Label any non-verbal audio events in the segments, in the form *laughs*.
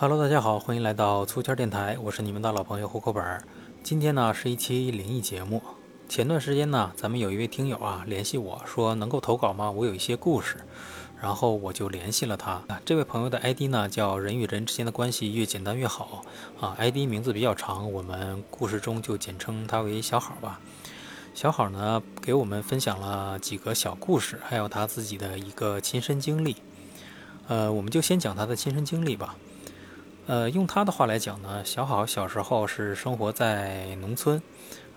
Hello，大家好，欢迎来到粗圈电台，我是你们的老朋友户口本儿。今天呢是一期灵异节目。前段时间呢，咱们有一位听友啊联系我说能够投稿吗？我有一些故事，然后我就联系了他。这位朋友的 ID 呢叫人与人之间的关系越简单越好啊，ID 名字比较长，我们故事中就简称他为小好吧。小好呢给我们分享了几个小故事，还有他自己的一个亲身经历。呃，我们就先讲他的亲身经历吧。呃，用他的话来讲呢，小好小时候是生活在农村，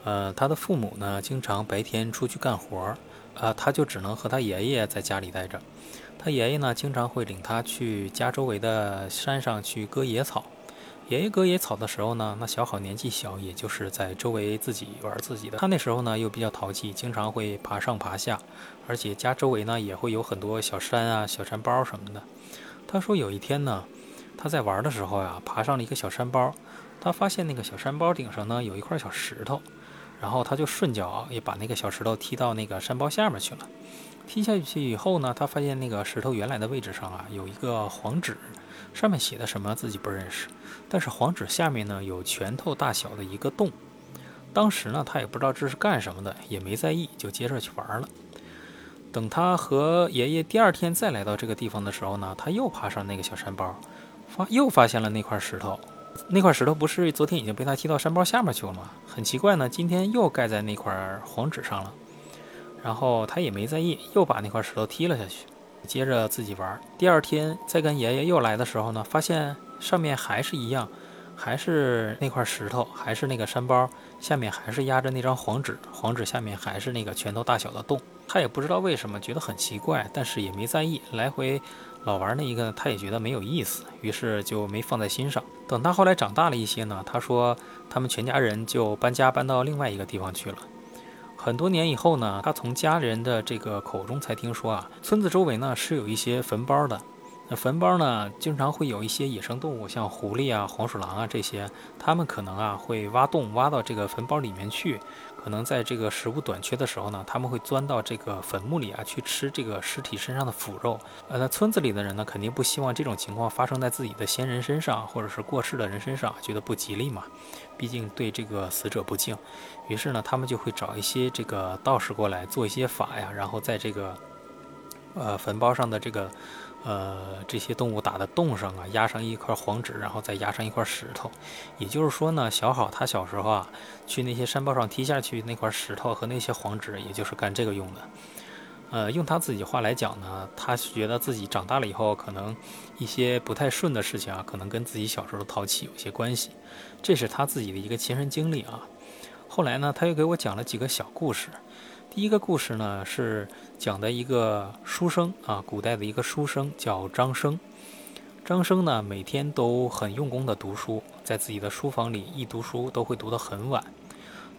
呃，他的父母呢经常白天出去干活儿，啊，他就只能和他爷爷在家里待着。他爷爷呢经常会领他去家周围的山上去割野草。爷爷割野草的时候呢，那小好年纪小，也就是在周围自己玩自己的。他那时候呢又比较淘气，经常会爬上爬下，而且家周围呢也会有很多小山啊、小山包什么的。他说有一天呢。他在玩的时候呀，爬上了一个小山包，他发现那个小山包顶上呢有一块小石头，然后他就顺脚也把那个小石头踢到那个山包下面去了。踢下去以后呢，他发现那个石头原来的位置上啊有一个黄纸，上面写的什么自己不认识，但是黄纸下面呢有拳头大小的一个洞。当时呢他也不知道这是干什么的，也没在意，就接着去玩了。等他和爷爷第二天再来到这个地方的时候呢，他又爬上那个小山包。发又发现了那块石头，那块石头不是昨天已经被他踢到山包下面去了吗？很奇怪呢，今天又盖在那块黄纸上了。然后他也没在意，又把那块石头踢了下去，接着自己玩。第二天再跟爷爷又来的时候呢，发现上面还是一样，还是那块石头，还是那个山包，下面还是压着那张黄纸，黄纸下面还是那个拳头大小的洞。他也不知道为什么，觉得很奇怪，但是也没在意，来回。老玩那一个，他也觉得没有意思，于是就没放在心上。等他后来长大了一些呢，他说他们全家人就搬家搬到另外一个地方去了。很多年以后呢，他从家人的这个口中才听说啊，村子周围呢是有一些坟包的。坟包呢，经常会有一些野生动物，像狐狸啊、黄鼠狼啊这些，他们可能啊会挖洞挖到这个坟包里面去。可能在这个食物短缺的时候呢，他们会钻到这个坟墓里啊去吃这个尸体身上的腐肉。呃，那村子里的人呢，肯定不希望这种情况发生在自己的先人身上，或者是过世的人身上，觉得不吉利嘛。毕竟对这个死者不敬。于是呢，他们就会找一些这个道士过来做一些法呀，然后在这个呃坟包上的这个。呃，这些动物打的洞上啊，压上一块黄纸，然后再压上一块石头。也就是说呢，小好他小时候啊，去那些山包上踢下去那块石头和那些黄纸，也就是干这个用的。呃，用他自己话来讲呢，他觉得自己长大了以后，可能一些不太顺的事情啊，可能跟自己小时候淘气有些关系。这是他自己的一个亲身经历啊。后来呢，他又给我讲了几个小故事。第一个故事呢，是讲的一个书生啊，古代的一个书生叫张生。张生呢，每天都很用功的读书，在自己的书房里一读书都会读得很晚。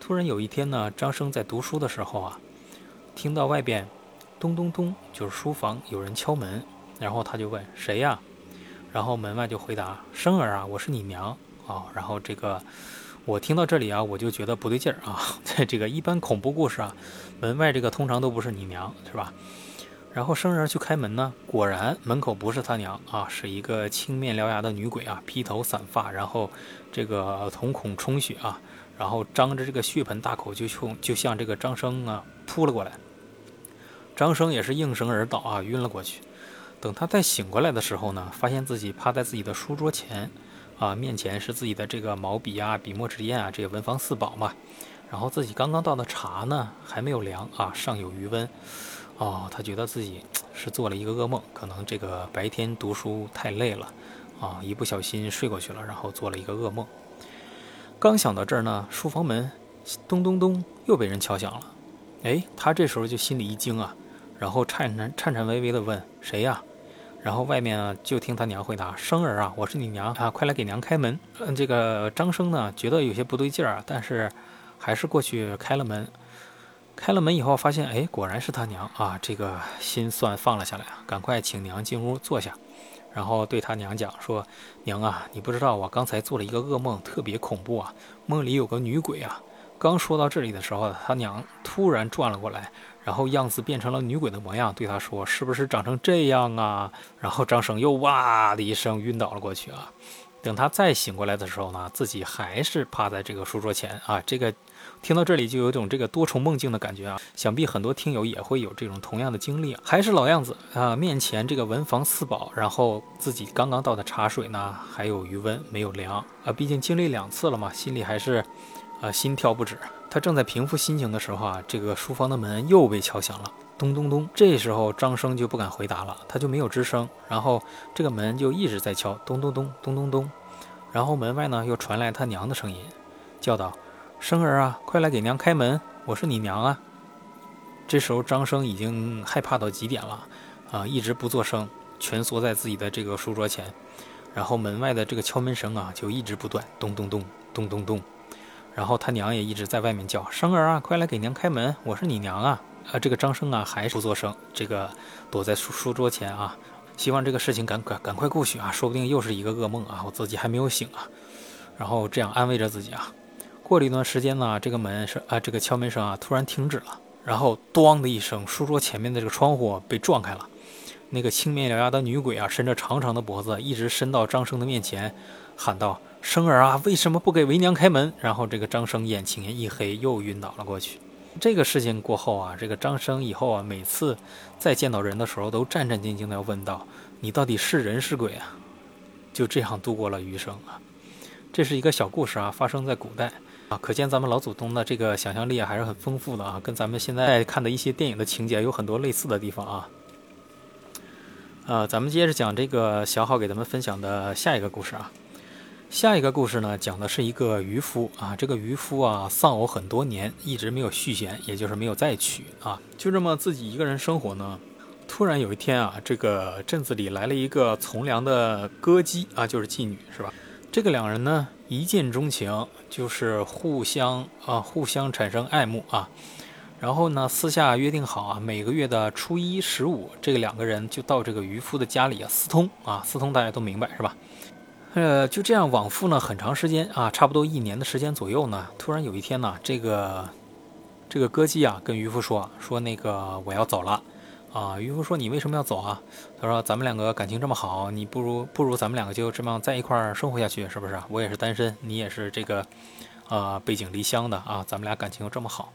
突然有一天呢，张生在读书的时候啊，听到外边咚咚咚，就是书房有人敲门，然后他就问谁呀？然后门外就回答生儿啊，我是你娘啊。然后这个。我听到这里啊，我就觉得不对劲儿啊！在 *laughs* 这个一般恐怖故事啊，门外这个通常都不是你娘，是吧？然后生人去开门呢，果然门口不是他娘啊，是一个青面獠牙的女鬼啊，披头散发，然后这个瞳孔充血啊，然后张着这个血盆大口就冲就向这个张生啊扑了过来。张生也是应声而倒啊，晕了过去。等他再醒过来的时候呢，发现自己趴在自己的书桌前。啊，面前是自己的这个毛笔啊、笔墨纸砚啊，这个文房四宝嘛。然后自己刚刚倒的茶呢，还没有凉啊，尚有余温。哦，他觉得自己是做了一个噩梦，可能这个白天读书太累了啊，一不小心睡过去了，然后做了一个噩梦。刚想到这儿呢，书房门咚咚咚又被人敲响了。哎，他这时候就心里一惊啊，然后颤颤颤颤巍巍地问：“谁呀？”然后外面，就听他娘回答：“生儿啊，我是你娘啊，快来给娘开门。”嗯，这个张生呢，觉得有些不对劲儿啊，但是还是过去开了门。开了门以后，发现哎，果然是他娘啊，这个心算放了下来啊，赶快请娘进屋坐下，然后对他娘讲说：“娘啊，你不知道我刚才做了一个噩梦，特别恐怖啊，梦里有个女鬼啊。”刚说到这里的时候，他娘突然转了过来。然后样子变成了女鬼的模样，对他说：“是不是长成这样啊？”然后张生又哇的一声晕倒了过去啊！等他再醒过来的时候呢，自己还是趴在这个书桌前啊。这个听到这里就有种这个多重梦境的感觉啊。想必很多听友也会有这种同样的经历啊。还是老样子啊，面前这个文房四宝，然后自己刚刚倒的茶水呢还有余温，没有凉啊。毕竟经历两次了嘛，心里还是啊心跳不止。他正在平复心情的时候啊，这个书房的门又被敲响了。咚咚咚！这时候张生就不敢回答了，他就没有吱声。然后这个门就一直在敲，咚咚咚，咚咚咚。然后门外呢又传来他娘的声音，叫道：“生儿啊，快来给娘开门，我是你娘啊！”这时候张生已经害怕到极点了，啊，一直不作声，蜷缩在自己的这个书桌前。然后门外的这个敲门声啊就一直不断，咚咚咚，咚咚咚。然后他娘也一直在外面叫：“生儿啊，快来给娘开门，我是你娘啊！”啊，这个张生啊，还不作声，这个躲在书书桌前啊，希望这个事情赶赶赶快过去啊，说不定又是一个噩梦啊，我自己还没有醒啊，然后这样安慰着自己啊。过了一段时间呢，这个门是啊，这个敲门声啊突然停止了，然后咣的一声，书桌前面的这个窗户被撞开了，那个青面獠牙的女鬼啊，伸着长长的脖子，一直伸到张生的面前，喊道：“生儿啊，为什么不给为娘开门？”然后这个张生眼前一黑，又晕倒了过去。这个事情过后啊，这个张生以后啊，每次再见到人的时候，都战战兢兢地要问道：“你到底是人是鬼啊？”就这样度过了余生啊。这是一个小故事啊，发生在古代啊，可见咱们老祖宗的这个想象力还是很丰富的啊，跟咱们现在看的一些电影的情节有很多类似的地方啊。呃，咱们接着讲这个小好给咱们分享的下一个故事啊。下一个故事呢，讲的是一个渔夫啊，这个渔夫啊丧偶很多年，一直没有续弦，也就是没有再娶啊，就这么自己一个人生活呢。突然有一天啊，这个镇子里来了一个从良的歌姬啊，就是妓女是吧？这个两人呢一见钟情，就是互相啊互相产生爱慕啊，然后呢私下约定好啊，每个月的初一十五，这个两个人就到这个渔夫的家里啊私通啊，私通大家都明白是吧？呃，就这样往复呢，很长时间啊，差不多一年的时间左右呢。突然有一天呢，这个这个歌姬啊，跟渔夫说说那个我要走了啊。渔夫说你为什么要走啊？他说咱们两个感情这么好，你不如不如咱们两个就这么在一块儿生活下去，是不是？我也是单身，你也是这个啊背井离乡的啊，咱们俩感情又这么好。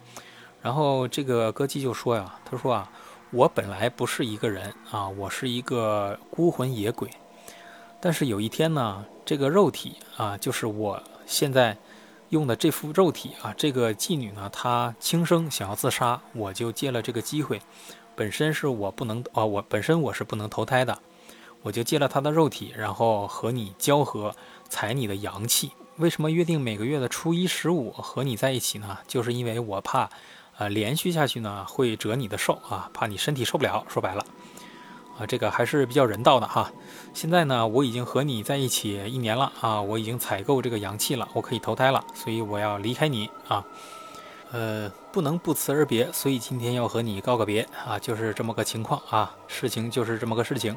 然后这个歌姬就说呀，他说啊，我本来不是一个人啊，我是一个孤魂野鬼。但是有一天呢，这个肉体啊，就是我现在用的这副肉体啊，这个妓女呢，她轻生想要自杀，我就借了这个机会。本身是我不能啊，我本身我是不能投胎的，我就借了她的肉体，然后和你交合，采你的阳气。为什么约定每个月的初一十五和你在一起呢？就是因为我怕，呃，连续下去呢会折你的寿啊，怕你身体受不了。说白了。啊，这个还是比较人道的哈。现在呢，我已经和你在一起一年了啊，我已经采购这个阳气了，我可以投胎了，所以我要离开你啊。呃，不能不辞而别，所以今天要和你告个别啊，就是这么个情况啊，事情就是这么个事情。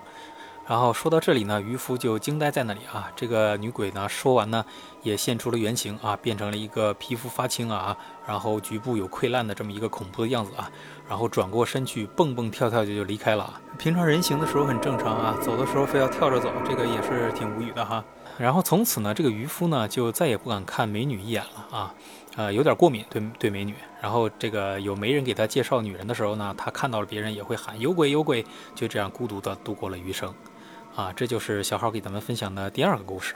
然后说到这里呢，渔夫就惊呆在那里啊。这个女鬼呢，说完呢，也现出了原形啊，变成了一个皮肤发青啊，然后局部有溃烂的这么一个恐怖的样子啊。然后转过身去，蹦蹦跳跳就就离开了啊。平常人行的时候很正常啊，走的时候非要跳着走，这个也是挺无语的哈。然后从此呢，这个渔夫呢就再也不敢看美女一眼了啊，呃，有点过敏对对美女。然后这个有媒人给他介绍女人的时候呢，他看到了别人也会喊有鬼有鬼，就这样孤独的度过了余生。啊，这就是小号给咱们分享的第二个故事。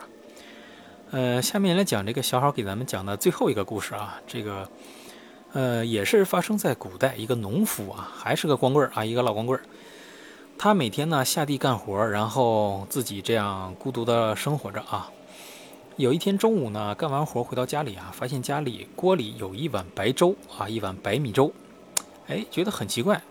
呃，下面来讲这个小号给咱们讲的最后一个故事啊，这个。呃，也是发生在古代，一个农夫啊，还是个光棍啊，一个老光棍。他每天呢下地干活，然后自己这样孤独的生活着啊。有一天中午呢，干完活回到家里啊，发现家里锅里有一碗白粥啊，一碗白米粥。哎，觉得很奇怪，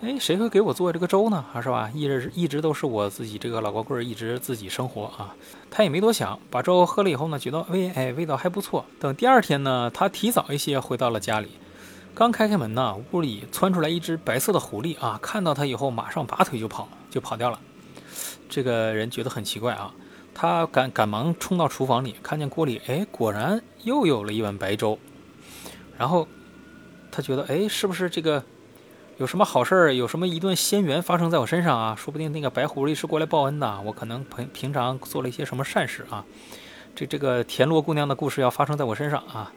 哎，谁会给我做这个粥呢？啊，是吧？一直一直都是我自己这个老光棍儿，一直自己生活啊。他也没多想，把粥喝了以后呢，觉得味哎味道还不错。等第二天呢，他提早一些回到了家里。刚开开门呢，屋里窜出来一只白色的狐狸啊！看到他以后，马上拔腿就跑，就跑掉了。这个人觉得很奇怪啊，他赶赶忙冲到厨房里，看见锅里，哎，果然又有了一碗白粥。然后他觉得，哎，是不是这个有什么好事儿，有什么一段仙缘发生在我身上啊？说不定那个白狐狸是过来报恩的，我可能平平常做了一些什么善事啊。这这个田螺姑娘的故事要发生在我身上啊。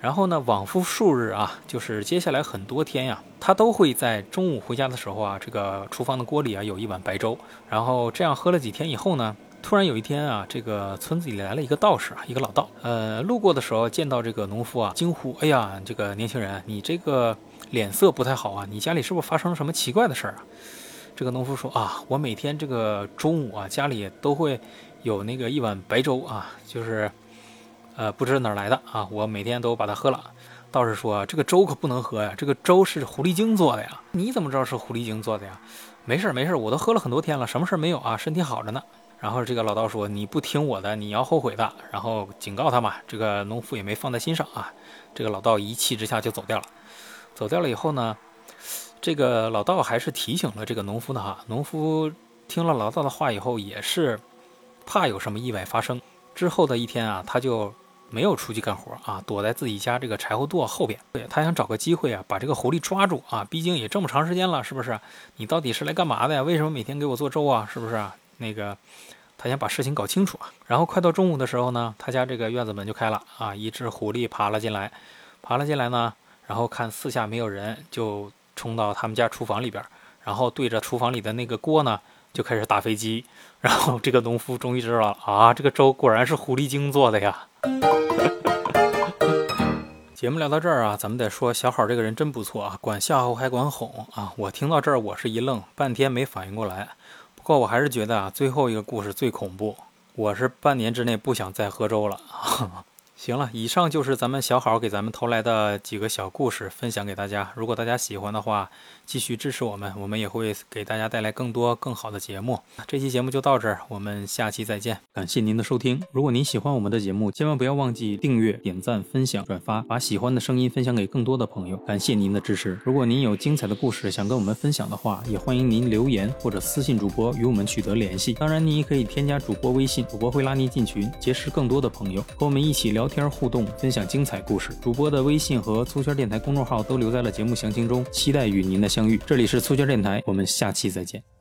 然后呢，往复数日啊，就是接下来很多天呀，他都会在中午回家的时候啊，这个厨房的锅里啊有一碗白粥。然后这样喝了几天以后呢，突然有一天啊，这个村子里来了一个道士啊，一个老道。呃，路过的时候见到这个农夫啊，惊呼：“哎呀，这个年轻人，你这个脸色不太好啊，你家里是不是发生了什么奇怪的事儿啊？”这个农夫说：“啊，我每天这个中午啊，家里都会有那个一碗白粥啊，就是。”呃，不知哪儿来的啊！我每天都把它喝了。道士说：“这个粥可不能喝呀，这个粥是狐狸精做的呀。”你怎么知道是狐狸精做的呀？没事没事，我都喝了很多天了，什么事没有啊？身体好着呢。然后这个老道说：“你不听我的，你要后悔的。”然后警告他嘛。这个农夫也没放在心上啊。这个老道一气之下就走掉了。走掉了以后呢，这个老道还是提醒了这个农夫的哈。农夫听了老道的话以后，也是怕有什么意外发生。之后的一天啊，他就。没有出去干活啊，躲在自己家这个柴火垛后边。对他想找个机会啊，把这个狐狸抓住啊。毕竟也这么长时间了，是不是？你到底是来干嘛的呀？为什么每天给我做粥啊？是不是？那个，他想把事情搞清楚啊。然后快到中午的时候呢，他家这个院子门就开了啊，一只狐狸爬了进来，爬了进来呢，然后看四下没有人，就冲到他们家厨房里边，然后对着厨房里的那个锅呢，就开始打飞机。然后这个农夫终于知道了啊，这个粥果然是狐狸精做的呀。节目聊到这儿啊，咱们得说小好这个人真不错啊，管吓唬还管哄啊。我听到这儿，我是一愣，半天没反应过来。不过我还是觉得啊，最后一个故事最恐怖。我是半年之内不想再喝粥了。行了，以上就是咱们小好给咱们投来的几个小故事，分享给大家。如果大家喜欢的话，继续支持我们，我们也会给大家带来更多更好的节目。这期节目就到这儿，我们下期再见。感谢您的收听。如果您喜欢我们的节目，千万不要忘记订阅、点赞、分享、转发，把喜欢的声音分享给更多的朋友。感谢您的支持。如果您有精彩的故事想跟我们分享的话，也欢迎您留言或者私信主播与我们取得联系。当然，您也可以添加主播微信，主播会拉您进群，结识更多的朋友，和我们一起聊聊天互动，分享精彩故事。主播的微信和粗圈电台公众号都留在了节目详情中，期待与您的。相遇，这里是粗圈电台，我们下期再见。